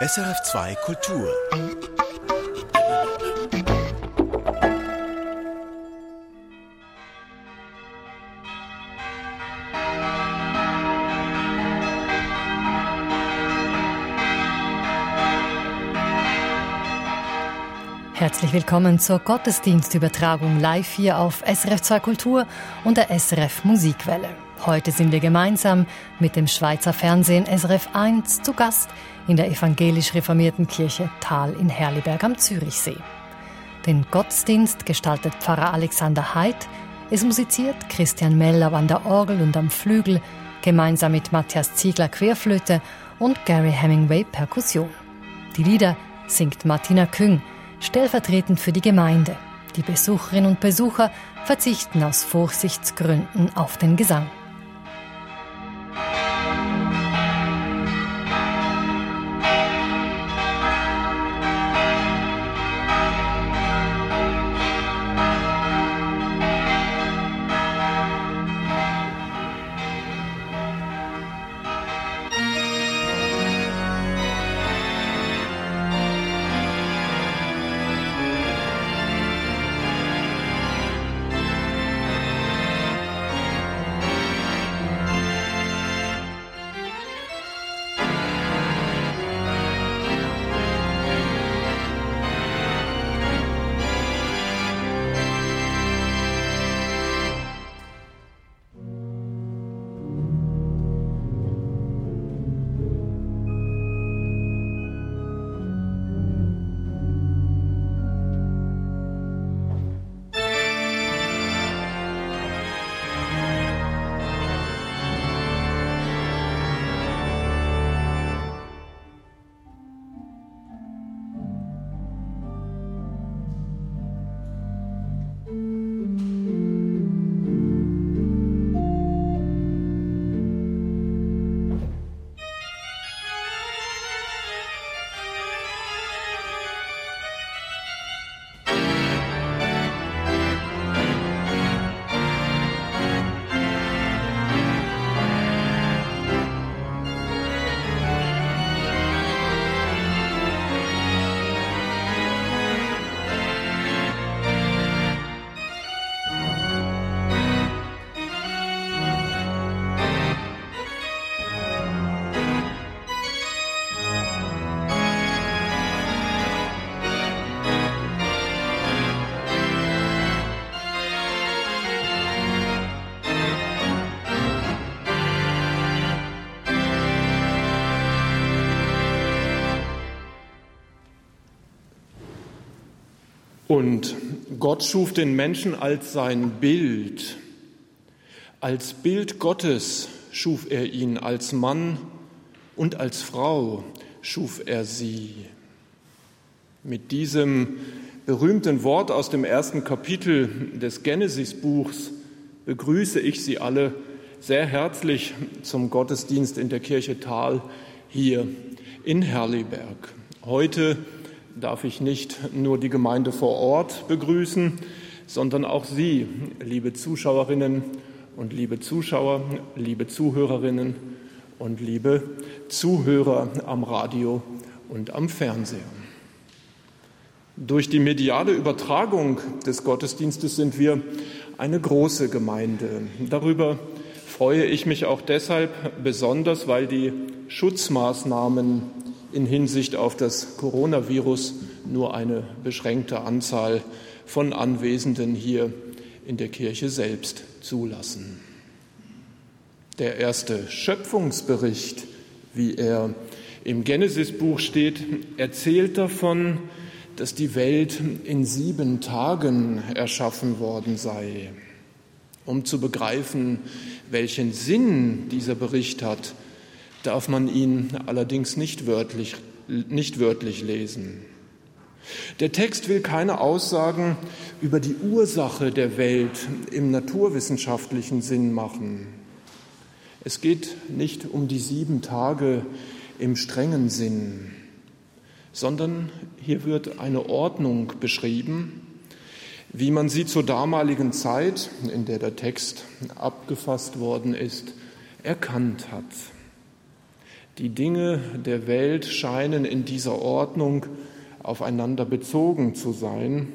SRF2 Kultur. Herzlich willkommen zur Gottesdienstübertragung live hier auf SRF2 Kultur und der SRF Musikwelle. Heute sind wir gemeinsam mit dem Schweizer Fernsehen SRF 1 zu Gast in der evangelisch reformierten Kirche Thal in Herliberg am Zürichsee. Den Gottesdienst gestaltet Pfarrer Alexander Heid, es musiziert Christian Meller an der Orgel und am Flügel, gemeinsam mit Matthias Ziegler Querflöte und Gary Hemingway Perkussion. Die Lieder singt Martina Küng, stellvertretend für die Gemeinde. Die Besucherinnen und Besucher verzichten aus Vorsichtsgründen auf den Gesang. Und Gott schuf den Menschen als sein Bild. Als Bild Gottes schuf er ihn, als Mann und als Frau schuf er sie. Mit diesem berühmten Wort aus dem ersten Kapitel des Genesis-Buchs begrüße ich Sie alle sehr herzlich zum Gottesdienst in der Kirche Thal hier in Herliberg. Heute darf ich nicht nur die Gemeinde vor Ort begrüßen, sondern auch Sie, liebe Zuschauerinnen und liebe Zuschauer, liebe Zuhörerinnen und liebe Zuhörer am Radio und am Fernseher. Durch die mediale Übertragung des Gottesdienstes sind wir eine große Gemeinde. Darüber freue ich mich auch deshalb besonders, weil die Schutzmaßnahmen in Hinsicht auf das Coronavirus nur eine beschränkte Anzahl von Anwesenden hier in der Kirche selbst zulassen. Der erste Schöpfungsbericht, wie er im Genesisbuch steht, erzählt davon, dass die Welt in sieben Tagen erschaffen worden sei. Um zu begreifen, welchen Sinn dieser Bericht hat, darf man ihn allerdings nicht wörtlich, nicht wörtlich lesen. Der Text will keine Aussagen über die Ursache der Welt im naturwissenschaftlichen Sinn machen. Es geht nicht um die sieben Tage im strengen Sinn, sondern hier wird eine Ordnung beschrieben, wie man sie zur damaligen Zeit, in der der Text abgefasst worden ist, erkannt hat. Die Dinge der Welt scheinen in dieser Ordnung aufeinander bezogen zu sein,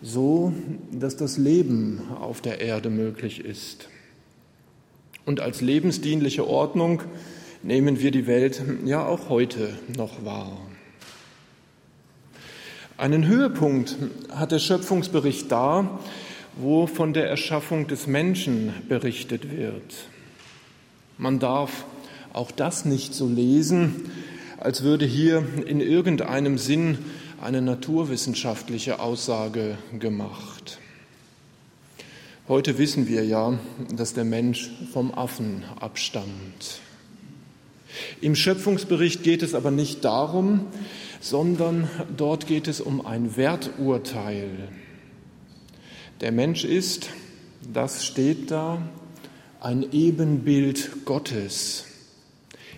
so dass das Leben auf der Erde möglich ist. Und als lebensdienliche Ordnung nehmen wir die Welt ja auch heute noch wahr. Einen Höhepunkt hat der Schöpfungsbericht da, wo von der Erschaffung des Menschen berichtet wird. Man darf auch das nicht so lesen, als würde hier in irgendeinem Sinn eine naturwissenschaftliche Aussage gemacht. Heute wissen wir ja, dass der Mensch vom Affen abstammt. Im Schöpfungsbericht geht es aber nicht darum, sondern dort geht es um ein Werturteil. Der Mensch ist, das steht da, ein Ebenbild Gottes.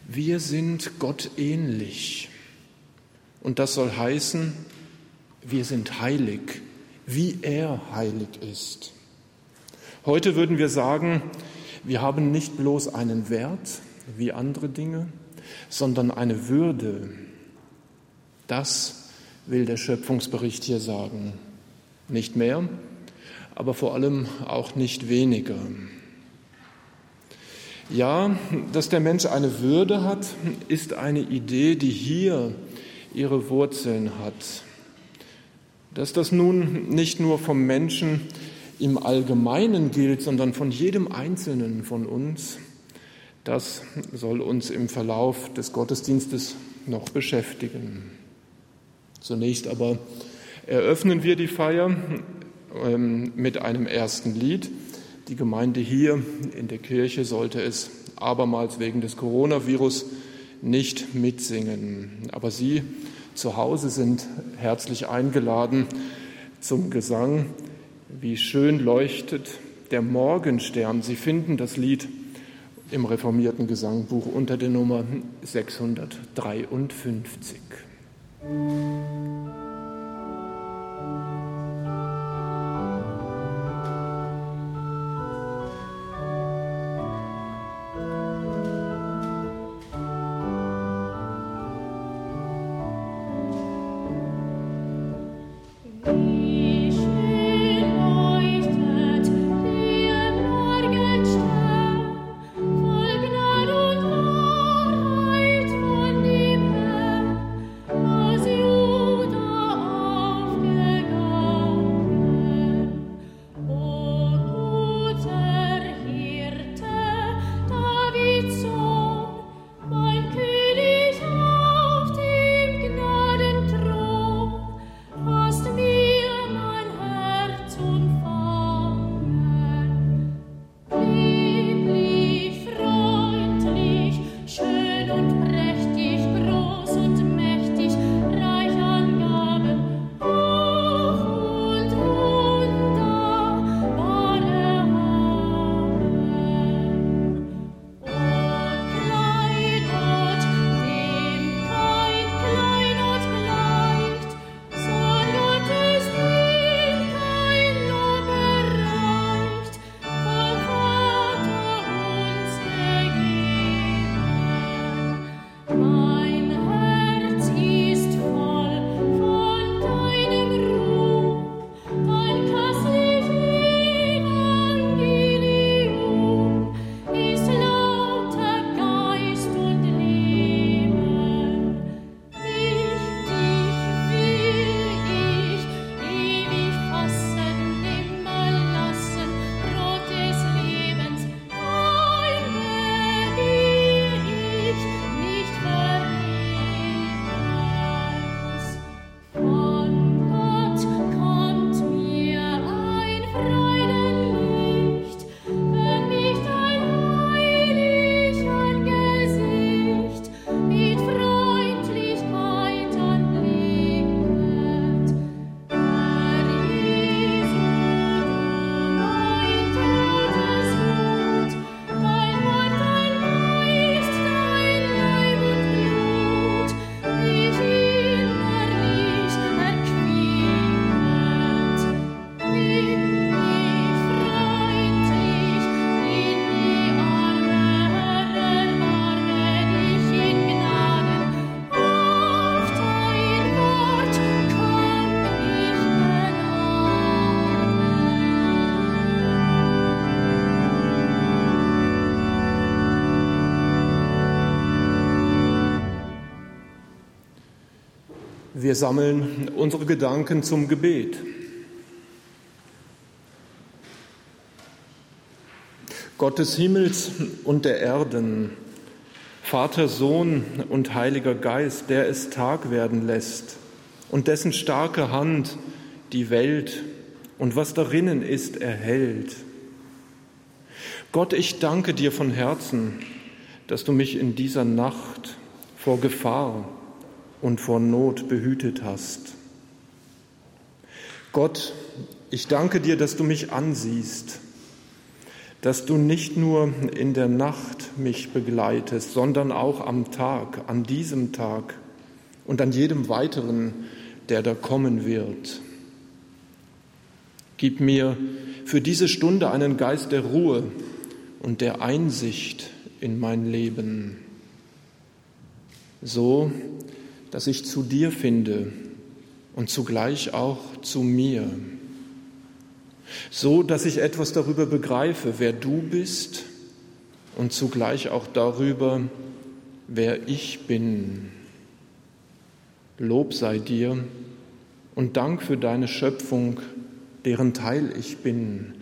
Wir sind Gott ähnlich. Und das soll heißen, wir sind heilig, wie er heilig ist. Heute würden wir sagen, wir haben nicht bloß einen Wert wie andere Dinge, sondern eine Würde, das will der Schöpfungsbericht hier sagen. Nicht mehr, aber vor allem auch nicht weniger. Ja, dass der Mensch eine Würde hat, ist eine Idee, die hier ihre Wurzeln hat. Dass das nun nicht nur vom Menschen im Allgemeinen gilt, sondern von jedem Einzelnen von uns, das soll uns im Verlauf des Gottesdienstes noch beschäftigen. Zunächst aber eröffnen wir die Feier ähm, mit einem ersten Lied. Die Gemeinde hier in der Kirche sollte es abermals wegen des Coronavirus nicht mitsingen. Aber Sie zu Hause sind herzlich eingeladen zum Gesang. Wie schön leuchtet der Morgenstern. Sie finden das Lied im reformierten Gesangbuch unter der Nummer 653. Musik Wir sammeln unsere Gedanken zum Gebet. Gott des Himmels und der Erden, Vater, Sohn und Heiliger Geist, der es Tag werden lässt und dessen starke Hand die Welt und was darinnen ist erhält. Gott, ich danke dir von Herzen, dass du mich in dieser Nacht vor Gefahr und vor Not behütet hast. Gott, ich danke dir, dass du mich ansiehst, dass du nicht nur in der Nacht mich begleitest, sondern auch am Tag, an diesem Tag und an jedem weiteren, der da kommen wird. Gib mir für diese Stunde einen Geist der Ruhe und der Einsicht in mein Leben, so dass ich zu dir finde und zugleich auch zu mir, so dass ich etwas darüber begreife, wer du bist und zugleich auch darüber, wer ich bin. Lob sei dir und Dank für deine Schöpfung, deren Teil ich bin.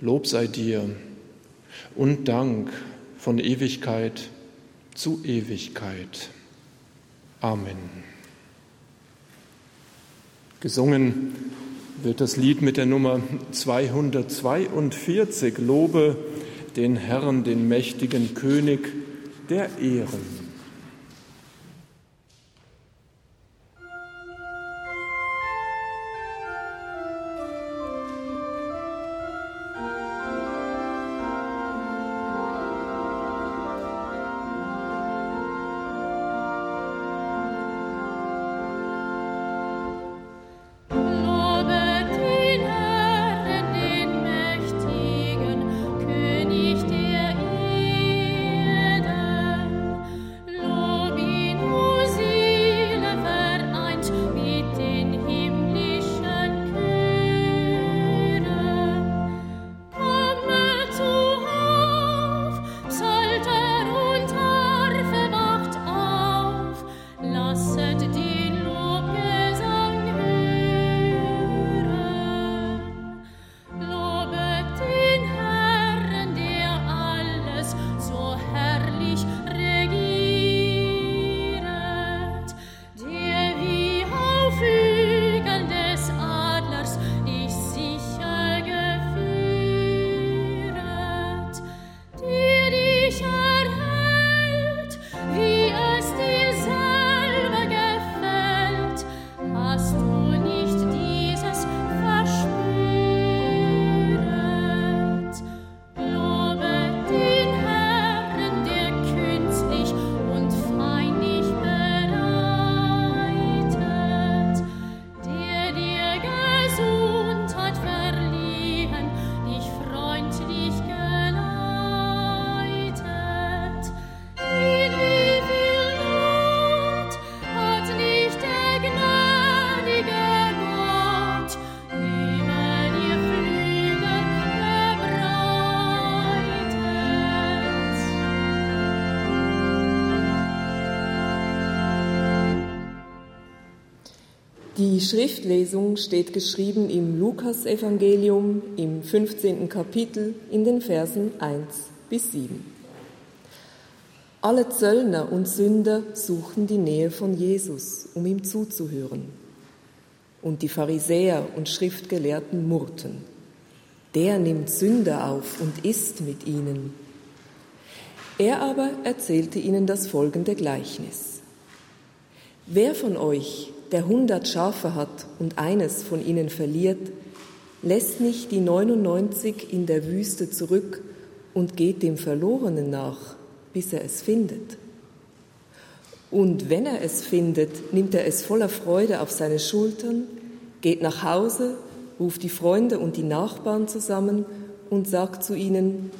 Lob sei dir und Dank von Ewigkeit zu Ewigkeit. Amen. Gesungen wird das Lied mit der Nummer 242, Lobe den Herrn, den mächtigen König der Ehren. Schriftlesung steht geschrieben im Lukasevangelium im 15. Kapitel in den Versen 1 bis 7. Alle Zöllner und Sünder suchten die Nähe von Jesus, um ihm zuzuhören. Und die Pharisäer und Schriftgelehrten murrten. Der nimmt Sünder auf und isst mit ihnen. Er aber erzählte ihnen das folgende Gleichnis. Wer von euch, der hundert Schafe hat und eines von ihnen verliert, lässt nicht die 99 in der Wüste zurück und geht dem Verlorenen nach, bis er es findet. Und wenn er es findet, nimmt er es voller Freude auf seine Schultern, geht nach Hause, ruft die Freunde und die Nachbarn zusammen und sagt zu ihnen,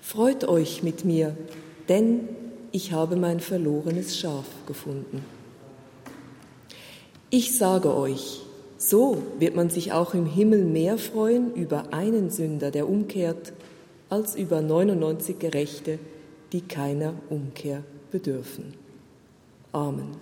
Freut euch mit mir, denn ich habe mein verlorenes Schaf gefunden. Ich sage euch, so wird man sich auch im Himmel mehr freuen über einen Sünder, der umkehrt, als über 99 Gerechte, die keiner Umkehr bedürfen. Amen.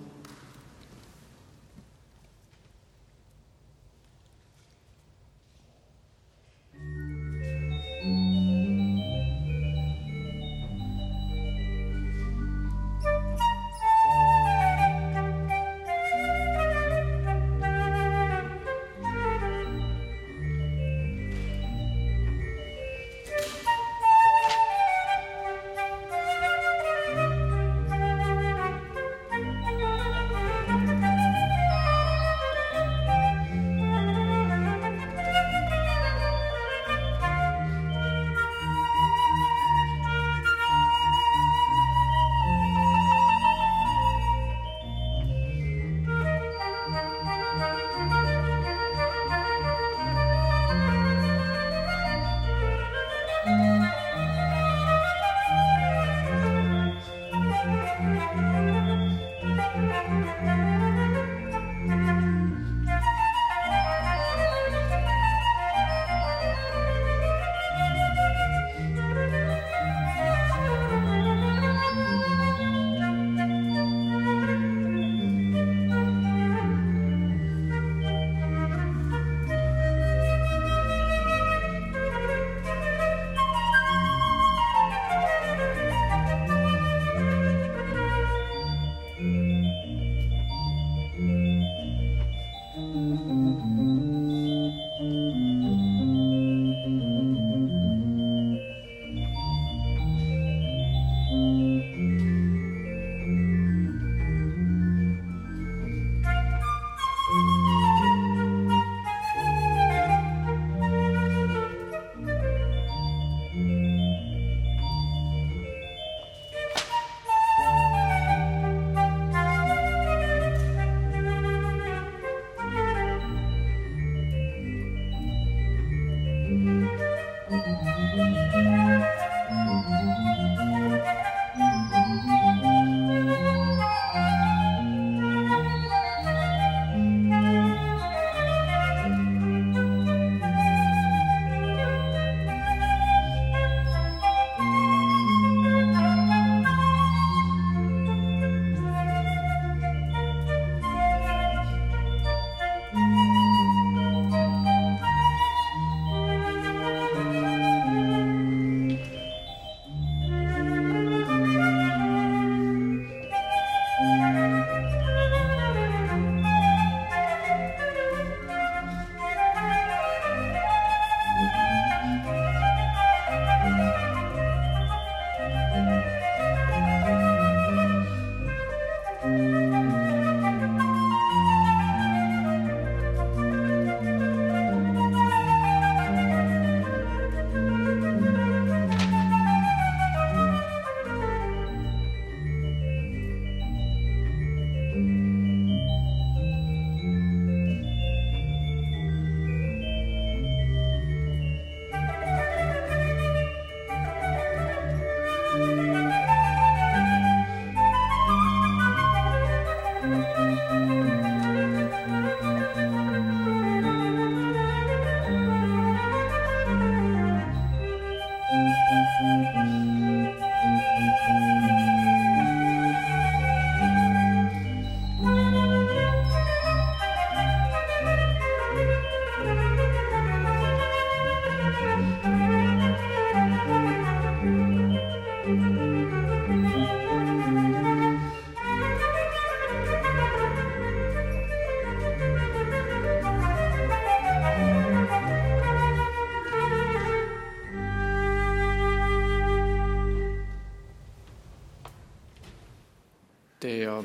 Der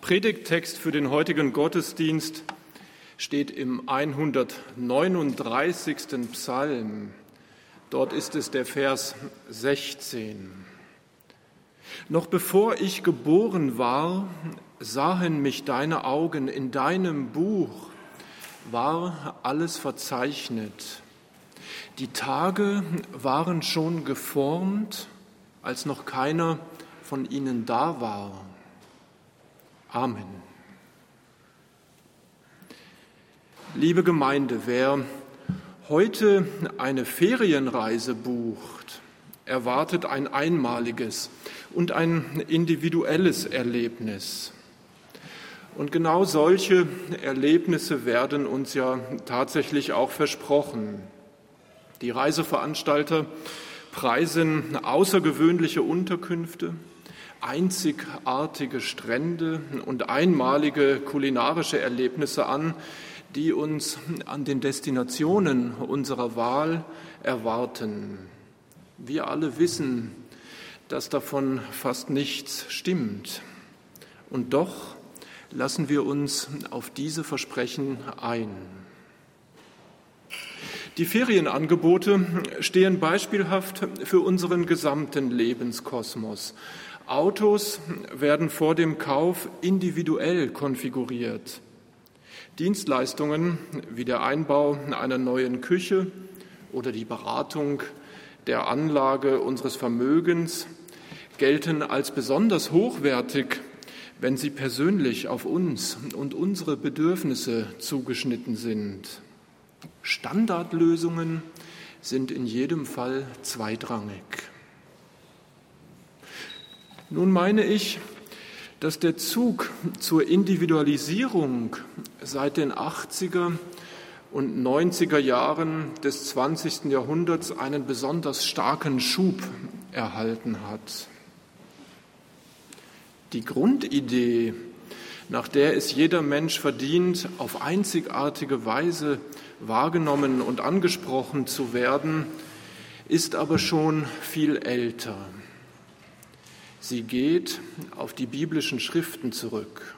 Predigttext für den heutigen Gottesdienst steht im 139. Psalm. Dort ist es der Vers 16. Noch bevor ich geboren war, sahen mich deine Augen, in deinem Buch war alles verzeichnet. Die Tage waren schon geformt, als noch keiner von ihnen da war. Amen. Liebe Gemeinde, wer heute eine Ferienreise bucht, erwartet ein einmaliges und ein individuelles Erlebnis. Und genau solche Erlebnisse werden uns ja tatsächlich auch versprochen. Die Reiseveranstalter preisen außergewöhnliche Unterkünfte, einzigartige Strände und einmalige kulinarische Erlebnisse an, die uns an den Destinationen unserer Wahl erwarten. Wir alle wissen, dass davon fast nichts stimmt. Und doch lassen wir uns auf diese Versprechen ein. Die Ferienangebote stehen beispielhaft für unseren gesamten Lebenskosmos Autos werden vor dem Kauf individuell konfiguriert. Dienstleistungen wie der Einbau einer neuen Küche oder die Beratung der Anlage unseres Vermögens gelten als besonders hochwertig, wenn sie persönlich auf uns und unsere Bedürfnisse zugeschnitten sind. Standardlösungen sind in jedem Fall zweitrangig. Nun meine ich, dass der Zug zur Individualisierung seit den 80er und 90er Jahren des 20. Jahrhunderts einen besonders starken Schub erhalten hat. Die Grundidee, nach der es jeder Mensch verdient, auf einzigartige Weise wahrgenommen und angesprochen zu werden, ist aber schon viel älter. Sie geht auf die biblischen Schriften zurück.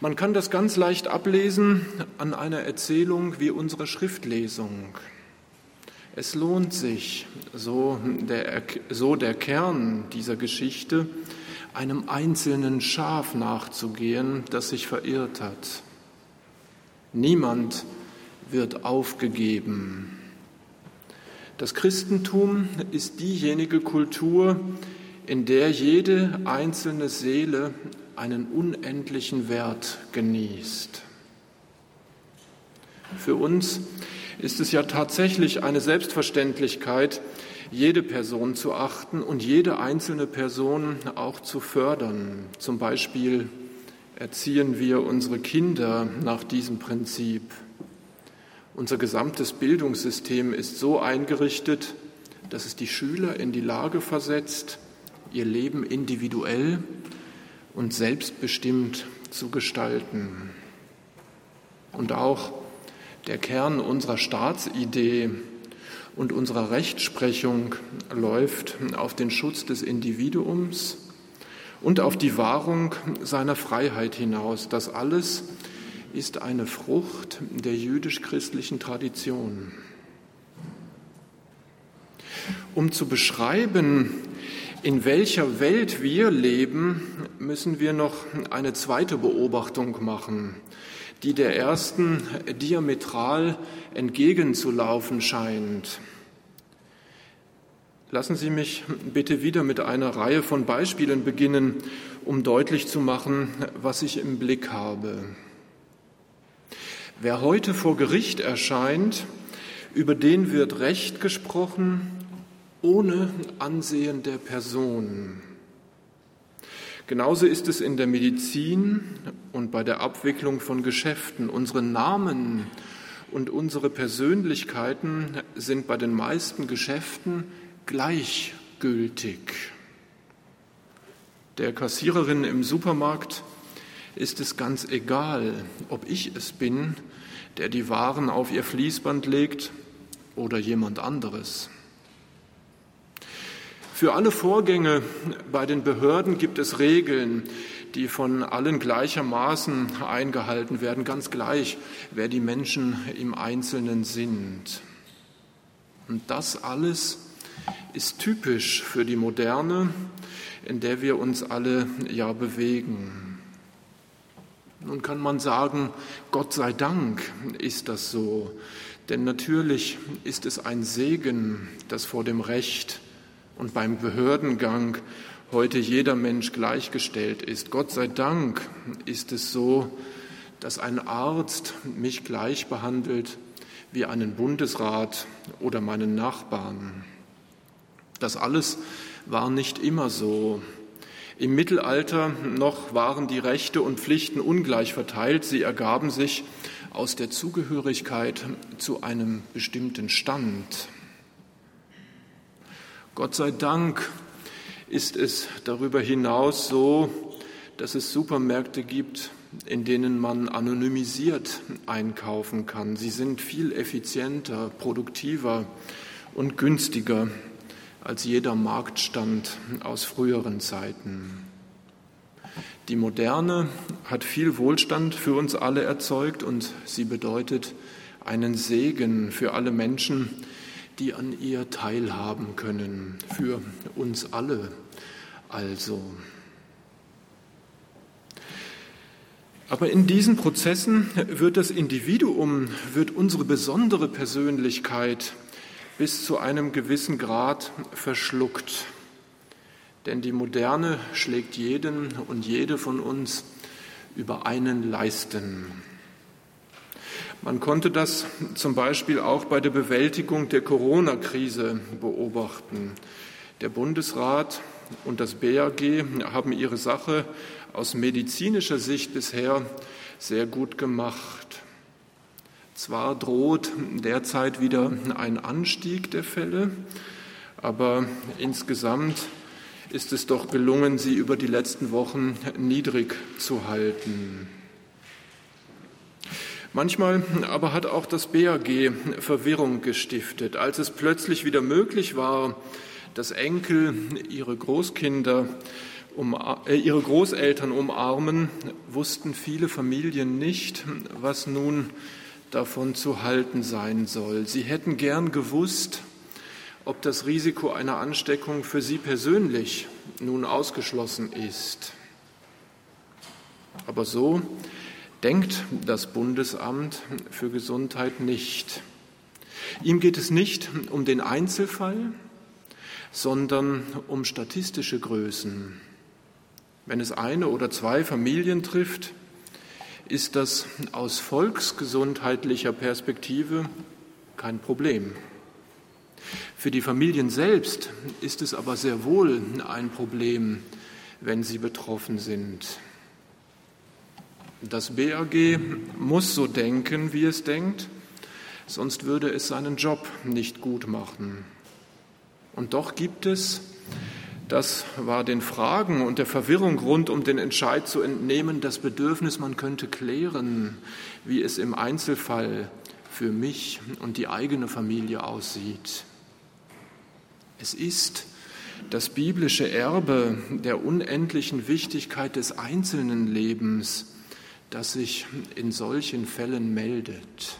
Man kann das ganz leicht ablesen an einer Erzählung wie unserer Schriftlesung. Es lohnt sich, so der, so der Kern dieser Geschichte, einem einzelnen Schaf nachzugehen, das sich verirrt hat. Niemand wird aufgegeben. Das Christentum ist diejenige Kultur, in der jede einzelne Seele einen unendlichen Wert genießt. Für uns ist es ja tatsächlich eine Selbstverständlichkeit, jede Person zu achten und jede einzelne Person auch zu fördern. Zum Beispiel erziehen wir unsere Kinder nach diesem Prinzip. Unser gesamtes Bildungssystem ist so eingerichtet, dass es die Schüler in die Lage versetzt, ihr Leben individuell und selbstbestimmt zu gestalten. Und auch der Kern unserer Staatsidee und unserer Rechtsprechung läuft auf den Schutz des Individuums und auf die Wahrung seiner Freiheit hinaus. Das alles ist eine Frucht der jüdisch-christlichen Tradition. Um zu beschreiben, in welcher Welt wir leben, müssen wir noch eine zweite Beobachtung machen, die der ersten diametral entgegenzulaufen scheint. Lassen Sie mich bitte wieder mit einer Reihe von Beispielen beginnen, um deutlich zu machen, was ich im Blick habe. Wer heute vor Gericht erscheint, über den wird Recht gesprochen, ohne Ansehen der Person. Genauso ist es in der Medizin und bei der Abwicklung von Geschäften. Unsere Namen und unsere Persönlichkeiten sind bei den meisten Geschäften gleichgültig. Der Kassiererin im Supermarkt ist es ganz egal, ob ich es bin, der die Waren auf ihr Fließband legt oder jemand anderes. Für alle Vorgänge bei den Behörden gibt es Regeln, die von allen gleichermaßen eingehalten werden, ganz gleich, wer die Menschen im Einzelnen sind. Und das alles ist typisch für die Moderne, in der wir uns alle ja bewegen. Nun kann man sagen, Gott sei Dank ist das so, denn natürlich ist es ein Segen, dass vor dem Recht und beim Behördengang heute jeder Mensch gleichgestellt ist. Gott sei Dank ist es so, dass ein Arzt mich gleich behandelt wie einen Bundesrat oder meinen Nachbarn. Das alles war nicht immer so. Im Mittelalter noch waren die Rechte und Pflichten ungleich verteilt. Sie ergaben sich aus der Zugehörigkeit zu einem bestimmten Stand. Gott sei Dank ist es darüber hinaus so, dass es Supermärkte gibt, in denen man anonymisiert einkaufen kann. Sie sind viel effizienter, produktiver und günstiger als jeder Marktstand aus früheren Zeiten. Die Moderne hat viel Wohlstand für uns alle erzeugt und sie bedeutet einen Segen für alle Menschen, die an ihr teilhaben können, für uns alle also. Aber in diesen Prozessen wird das Individuum, wird unsere besondere Persönlichkeit bis zu einem gewissen Grad verschluckt. Denn die Moderne schlägt jeden und jede von uns über einen Leisten. Man konnte das zum Beispiel auch bei der Bewältigung der Corona-Krise beobachten. Der Bundesrat und das BAG haben ihre Sache aus medizinischer Sicht bisher sehr gut gemacht. Zwar droht derzeit wieder ein Anstieg der Fälle, aber insgesamt ist es doch gelungen, sie über die letzten Wochen niedrig zu halten. Manchmal aber hat auch das BAG Verwirrung gestiftet, als es plötzlich wieder möglich war, dass Enkel ihre Großkinder um, äh, ihre Großeltern umarmen, wussten viele Familien nicht, was nun davon zu halten sein soll. Sie hätten gern gewusst, ob das Risiko einer Ansteckung für sie persönlich nun ausgeschlossen ist. Aber so denkt das Bundesamt für Gesundheit nicht. Ihm geht es nicht um den Einzelfall, sondern um statistische Größen. Wenn es eine oder zwei Familien trifft, ist das aus volksgesundheitlicher Perspektive kein Problem. Für die Familien selbst ist es aber sehr wohl ein Problem, wenn sie betroffen sind. Das BAG muss so denken, wie es denkt, sonst würde es seinen Job nicht gut machen. Und doch gibt es, das war den Fragen und der Verwirrung rund um den Entscheid zu entnehmen, das Bedürfnis, man könnte klären, wie es im Einzelfall für mich und die eigene Familie aussieht. Es ist das biblische Erbe der unendlichen Wichtigkeit des einzelnen Lebens, das sich in solchen Fällen meldet.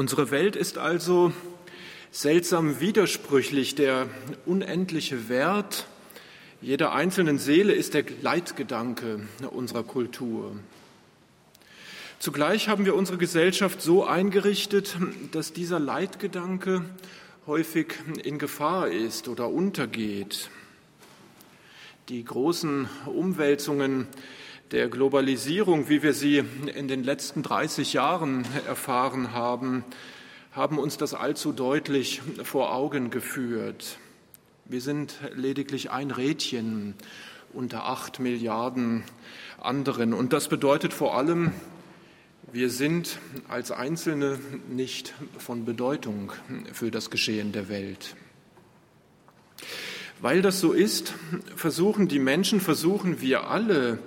Unsere Welt ist also seltsam widersprüchlich. Der unendliche Wert jeder einzelnen Seele ist der Leitgedanke unserer Kultur. Zugleich haben wir unsere Gesellschaft so eingerichtet, dass dieser Leitgedanke häufig in Gefahr ist oder untergeht. Die großen Umwälzungen der Globalisierung, wie wir sie in den letzten 30 Jahren erfahren haben, haben uns das allzu deutlich vor Augen geführt. Wir sind lediglich ein Rädchen unter acht Milliarden anderen. Und das bedeutet vor allem, wir sind als Einzelne nicht von Bedeutung für das Geschehen der Welt. Weil das so ist, versuchen die Menschen, versuchen wir alle,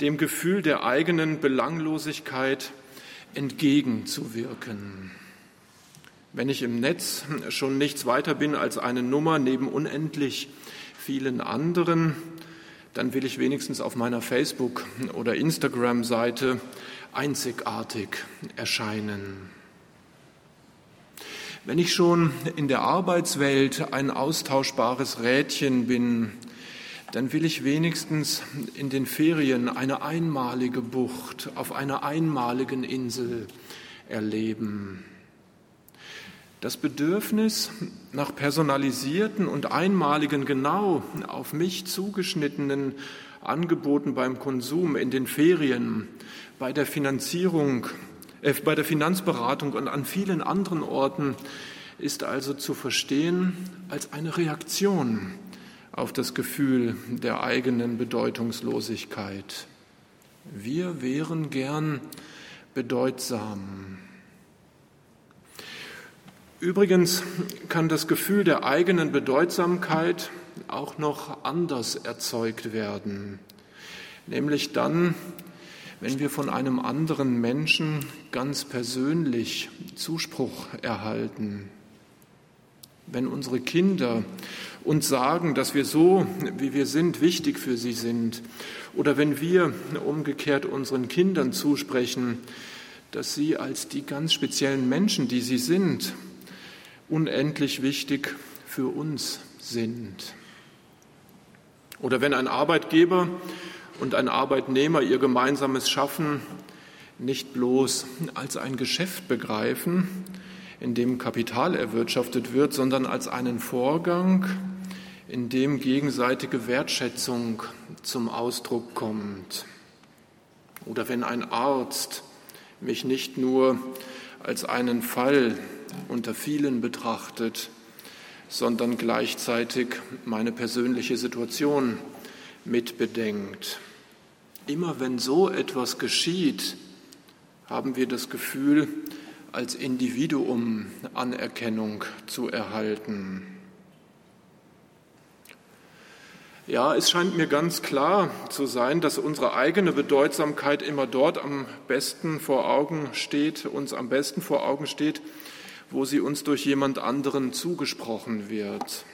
dem Gefühl der eigenen Belanglosigkeit entgegenzuwirken. Wenn ich im Netz schon nichts weiter bin als eine Nummer neben unendlich vielen anderen, dann will ich wenigstens auf meiner Facebook- oder Instagram-Seite einzigartig erscheinen. Wenn ich schon in der Arbeitswelt ein austauschbares Rädchen bin, dann will ich wenigstens in den Ferien eine einmalige Bucht auf einer einmaligen Insel erleben. Das Bedürfnis nach personalisierten und einmaligen, genau auf mich zugeschnittenen Angeboten beim Konsum in den Ferien, bei der Finanzierung, äh, bei der Finanzberatung und an vielen anderen Orten ist also zu verstehen als eine Reaktion auf das Gefühl der eigenen Bedeutungslosigkeit. Wir wären gern bedeutsam. Übrigens kann das Gefühl der eigenen Bedeutsamkeit auch noch anders erzeugt werden, nämlich dann, wenn wir von einem anderen Menschen ganz persönlich Zuspruch erhalten. wenn unsere Kinder uns sagen, dass wir so, wie wir sind, wichtig für sie sind, oder wenn wir umgekehrt unseren Kindern zusprechen, dass sie als die ganz speziellen Menschen, die sie sind, unendlich wichtig für uns sind. Oder wenn ein Arbeitgeber und ein Arbeitnehmer ihr gemeinsames Schaffen nicht bloß als ein Geschäft begreifen, in dem Kapital erwirtschaftet wird, sondern als einen Vorgang, in dem gegenseitige Wertschätzung zum Ausdruck kommt. Oder wenn ein Arzt mich nicht nur als einen Fall unter vielen betrachtet, sondern gleichzeitig meine persönliche Situation mitbedenkt. Immer wenn so etwas geschieht, haben wir das Gefühl, als Individuum Anerkennung zu erhalten. Ja, es scheint mir ganz klar zu sein, dass unsere eigene Bedeutsamkeit immer dort am besten vor Augen steht, uns am besten vor Augen steht, wo sie uns durch jemand anderen zugesprochen wird.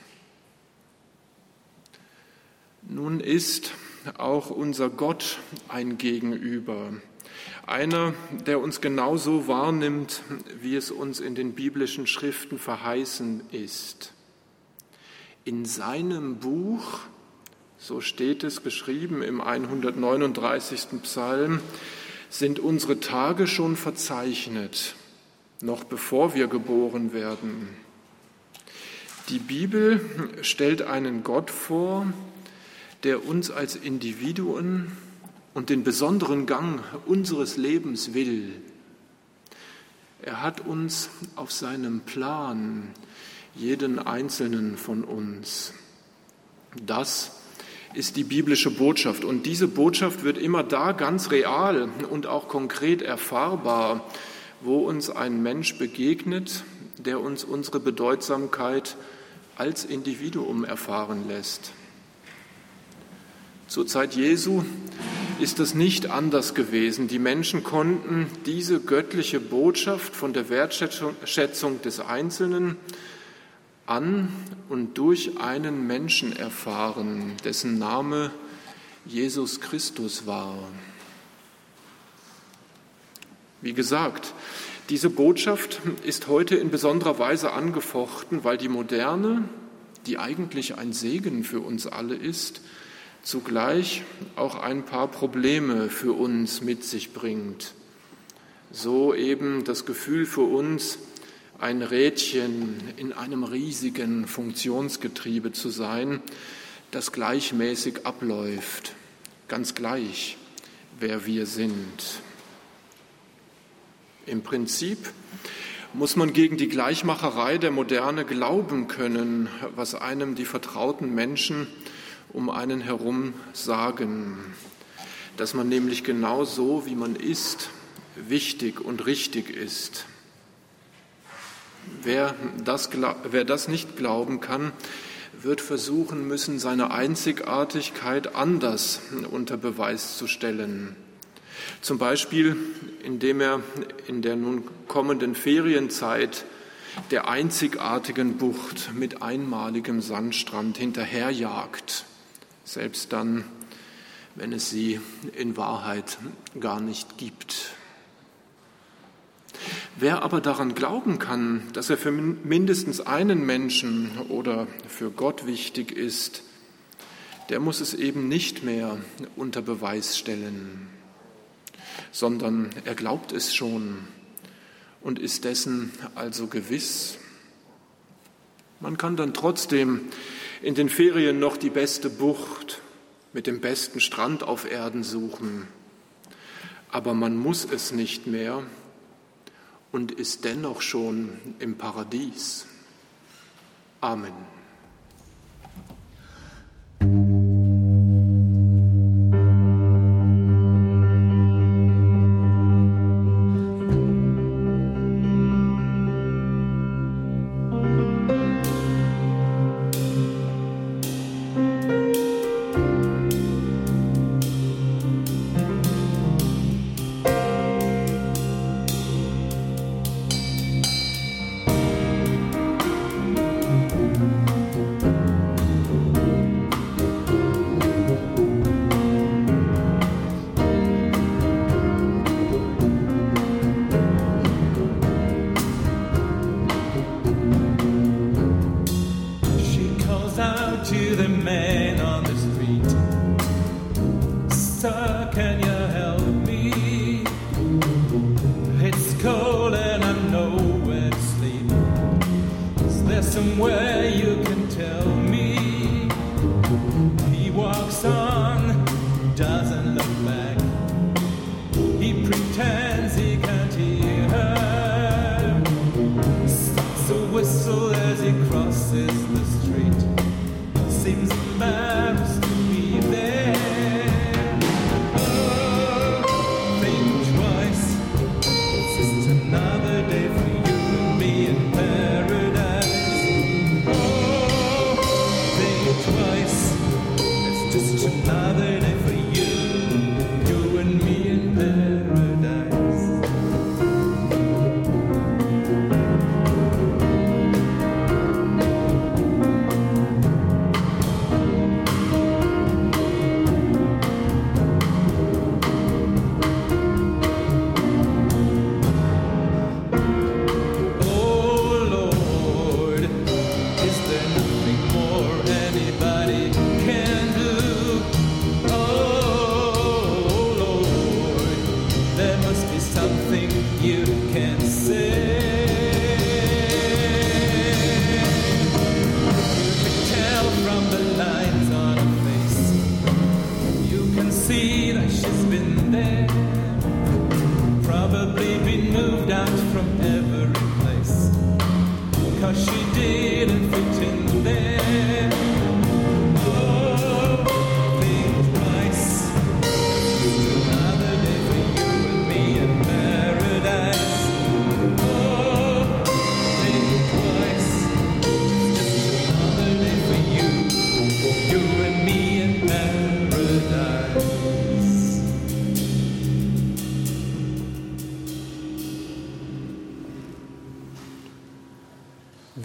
Nun ist auch unser Gott ein Gegenüber, einer, der uns genauso wahrnimmt, wie es uns in den biblischen Schriften verheißen ist. In seinem Buch, so steht es geschrieben im 139. Psalm, sind unsere Tage schon verzeichnet noch bevor wir geboren werden. Die Bibel stellt einen Gott vor, der uns als Individuen und den besonderen Gang unseres Lebens will. Er hat uns auf seinem Plan, jeden einzelnen von uns. Das ist die biblische Botschaft. Und diese Botschaft wird immer da ganz real und auch konkret erfahrbar, wo uns ein Mensch begegnet, der uns unsere Bedeutsamkeit als Individuum erfahren lässt. Zur Zeit Jesu ist es nicht anders gewesen. Die Menschen konnten diese göttliche Botschaft von der Wertschätzung des Einzelnen an und durch einen Menschen erfahren, dessen Name Jesus Christus war. Wie gesagt, diese Botschaft ist heute in besonderer Weise angefochten, weil die Moderne, die eigentlich ein Segen für uns alle ist, zugleich auch ein paar Probleme für uns mit sich bringt. So eben das Gefühl für uns, ein Rädchen in einem riesigen Funktionsgetriebe zu sein, das gleichmäßig abläuft, ganz gleich, wer wir sind. Im Prinzip muss man gegen die Gleichmacherei der Moderne glauben können, was einem die vertrauten Menschen um einen herum sagen, dass man nämlich genau so, wie man ist, wichtig und richtig ist. Wer das, wer das nicht glauben kann, wird versuchen müssen, seine Einzigartigkeit anders unter Beweis zu stellen. Zum Beispiel, indem er in der nun kommenden Ferienzeit der einzigartigen Bucht mit einmaligem Sandstrand hinterherjagt, selbst dann, wenn es sie in Wahrheit gar nicht gibt. Wer aber daran glauben kann, dass er für mindestens einen Menschen oder für Gott wichtig ist, der muss es eben nicht mehr unter Beweis stellen sondern er glaubt es schon und ist dessen also gewiss. Man kann dann trotzdem in den Ferien noch die beste Bucht mit dem besten Strand auf Erden suchen, aber man muss es nicht mehr und ist dennoch schon im Paradies. Amen.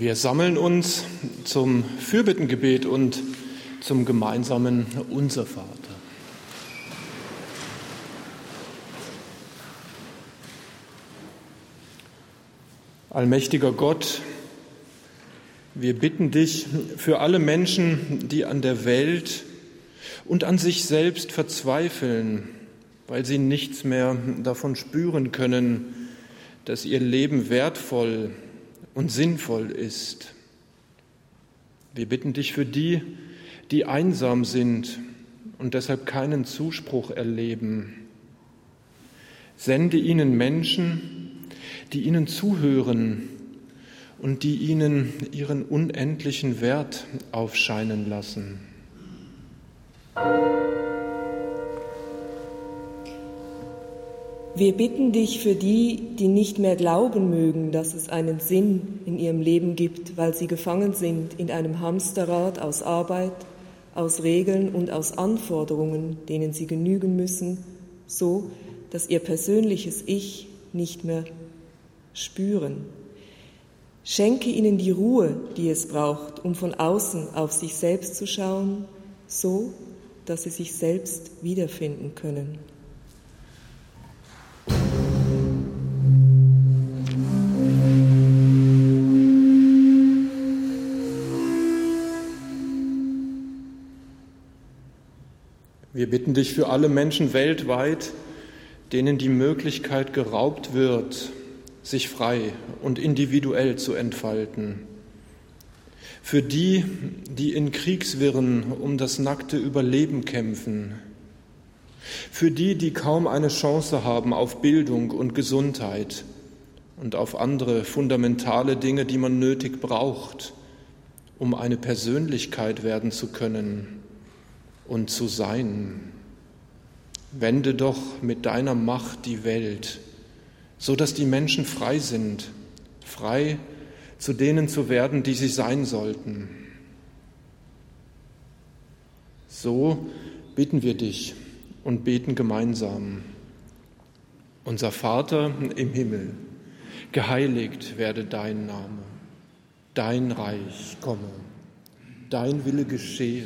Wir sammeln uns zum Fürbittengebet und zum gemeinsamen Unser Vater. Allmächtiger Gott, wir bitten dich für alle Menschen, die an der Welt und an sich selbst verzweifeln, weil sie nichts mehr davon spüren können, dass ihr Leben wertvoll und sinnvoll ist. Wir bitten dich für die, die einsam sind und deshalb keinen Zuspruch erleben. Sende ihnen Menschen, die ihnen zuhören und die ihnen ihren unendlichen Wert aufscheinen lassen. Wir bitten dich für die, die nicht mehr glauben mögen, dass es einen Sinn in ihrem Leben gibt, weil sie gefangen sind in einem Hamsterrad aus Arbeit, aus Regeln und aus Anforderungen, denen sie genügen müssen, so dass ihr persönliches Ich nicht mehr spüren. Schenke ihnen die Ruhe, die es braucht, um von außen auf sich selbst zu schauen, so dass sie sich selbst wiederfinden können. Wir bitten dich für alle Menschen weltweit, denen die Möglichkeit geraubt wird, sich frei und individuell zu entfalten. Für die, die in Kriegswirren um das nackte Überleben kämpfen. Für die, die kaum eine Chance haben auf Bildung und Gesundheit und auf andere fundamentale Dinge, die man nötig braucht, um eine Persönlichkeit werden zu können und zu sein. Wende doch mit deiner Macht die Welt, so dass die Menschen frei sind, frei zu denen zu werden, die sie sein sollten. So bitten wir dich und beten gemeinsam. Unser Vater im Himmel, geheiligt werde dein Name, dein Reich komme, dein Wille geschehe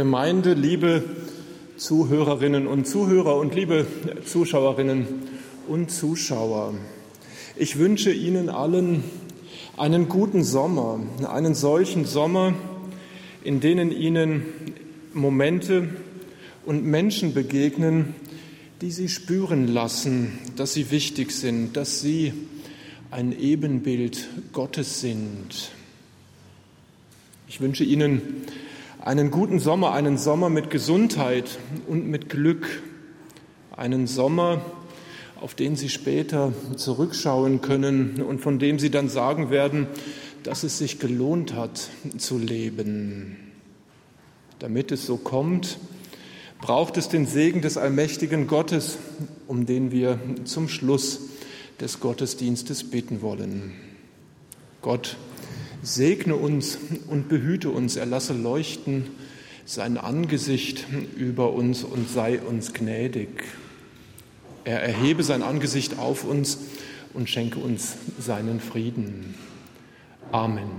Gemeinde, liebe Zuhörerinnen und Zuhörer und liebe Zuschauerinnen und Zuschauer, ich wünsche Ihnen allen einen guten Sommer, einen solchen Sommer, in denen Ihnen Momente und Menschen begegnen, die Sie spüren lassen, dass Sie wichtig sind, dass Sie ein Ebenbild Gottes sind. Ich wünsche Ihnen einen guten Sommer, einen Sommer mit Gesundheit und mit Glück, einen Sommer, auf den Sie später zurückschauen können und von dem Sie dann sagen werden, dass es sich gelohnt hat zu leben. Damit es so kommt, braucht es den Segen des allmächtigen Gottes, um den wir zum Schluss des Gottesdienstes bitten wollen. Gott, segne uns und behüte uns, er lasse leuchten sein Angesicht über uns und sei uns gnädig. Er erhebe sein Angesicht auf uns und schenke uns seinen Frieden. Amen.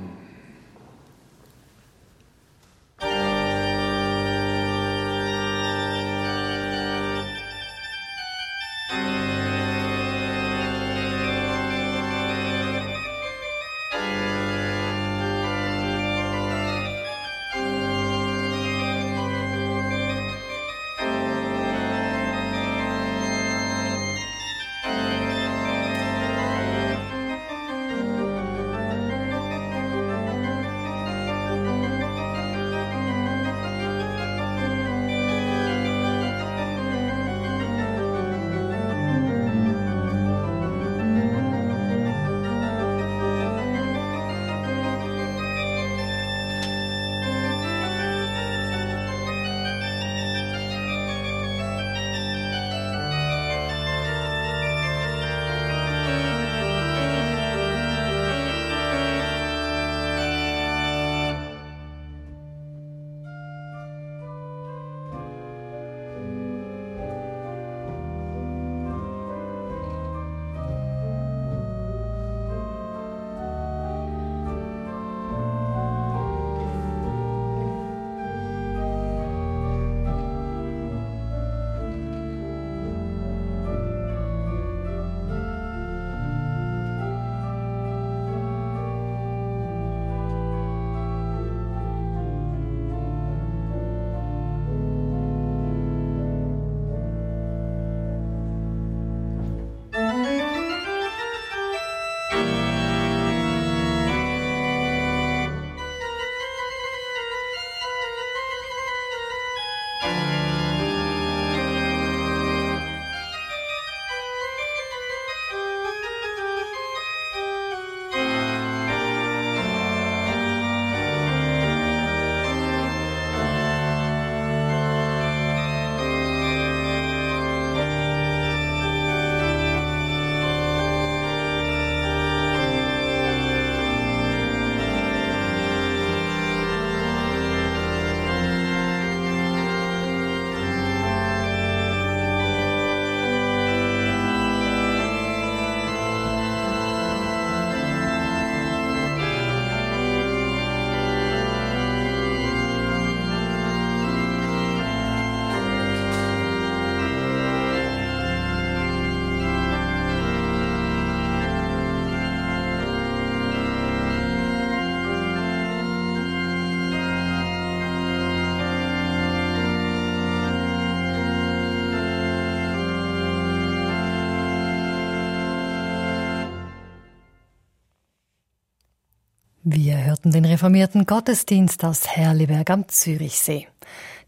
Wir hörten den reformierten Gottesdienst aus Herliberg am Zürichsee.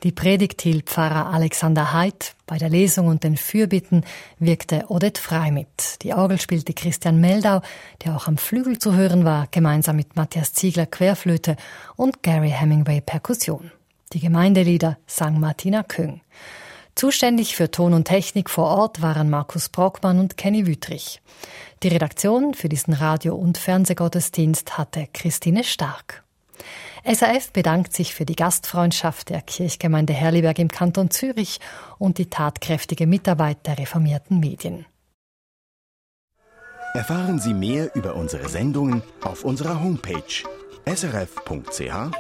Die Predigt hielt Pfarrer Alexander Heid. Bei der Lesung und den Fürbitten wirkte Odette Frei mit. Die Orgel spielte Christian Meldau, der auch am Flügel zu hören war, gemeinsam mit Matthias Ziegler Querflöte und Gary Hemingway Perkussion. Die Gemeindelieder sang Martina Küng. Zuständig für Ton und Technik vor Ort waren Markus Brockmann und Kenny Wüttrich. Die Redaktion für diesen Radio- und Fernsehgottesdienst hatte Christine Stark. SAF bedankt sich für die Gastfreundschaft der Kirchgemeinde Herliberg im Kanton Zürich und die tatkräftige Mitarbeit der reformierten Medien. Erfahren Sie mehr über unsere Sendungen auf unserer Homepage srf.ch-kultur